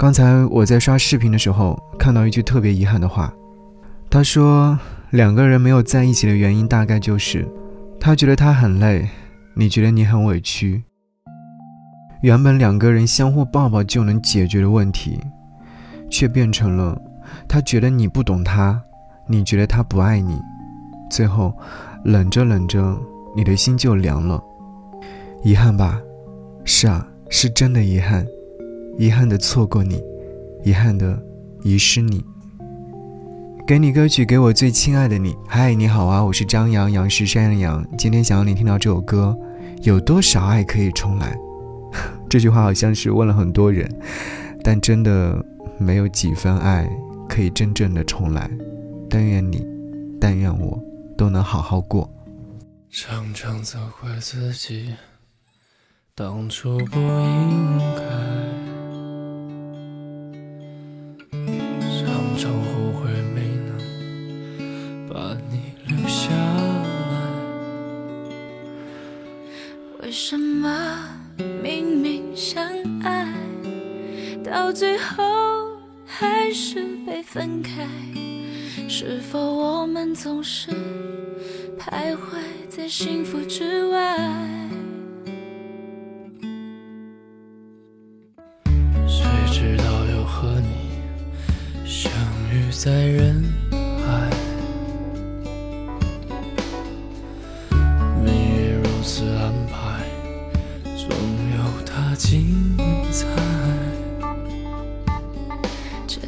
刚才我在刷视频的时候，看到一句特别遗憾的话。他说，两个人没有在一起的原因，大概就是他觉得他很累，你觉得你很委屈。原本两个人相互抱抱就能解决的问题，却变成了他觉得你不懂他，你觉得他不爱你，最后冷着冷着，你的心就凉了。遗憾吧？是啊，是真的遗憾，遗憾的错过你，遗憾的遗失你。给你歌曲，给我最亲爱的你。嗨，你好啊，我是张扬，杨是山羊的羊。今天想要你听到这首歌，有多少爱可以重来？这句话好像是问了很多人，但真的没有几分爱可以真正的重来。但愿你，但愿我，都能好好过。常常责怪自己，当初不应该。为什么明明相爱，到最后还是被分开？是否我们总是徘徊在幸福之外？谁知道又和你相遇在人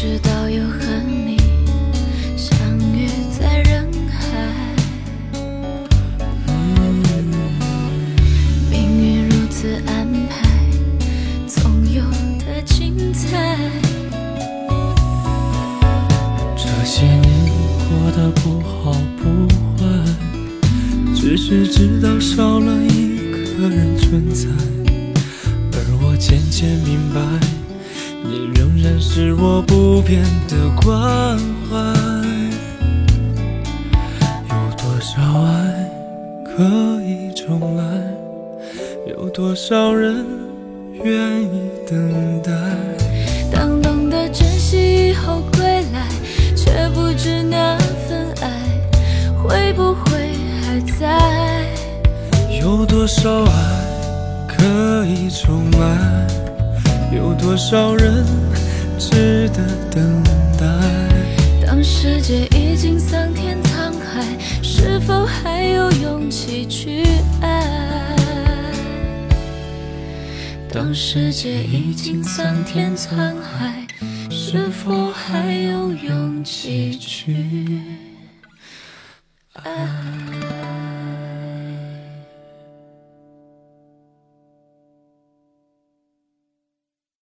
直到又和你相遇在人海？命运如此安排，总有的精彩。这些年过得不好不坏，只是知道少了一个人存在，而我渐渐明白。是我不变的关怀。有多少爱可以重来？有多少人愿意等待？当懂得珍惜以后归来，却不知那份爱会不会还在？有多少爱可以重来？有多少人值得等待？当世界已经桑田沧海，是否还有勇气去爱？当世界已经桑田沧海，是否还有勇气去爱？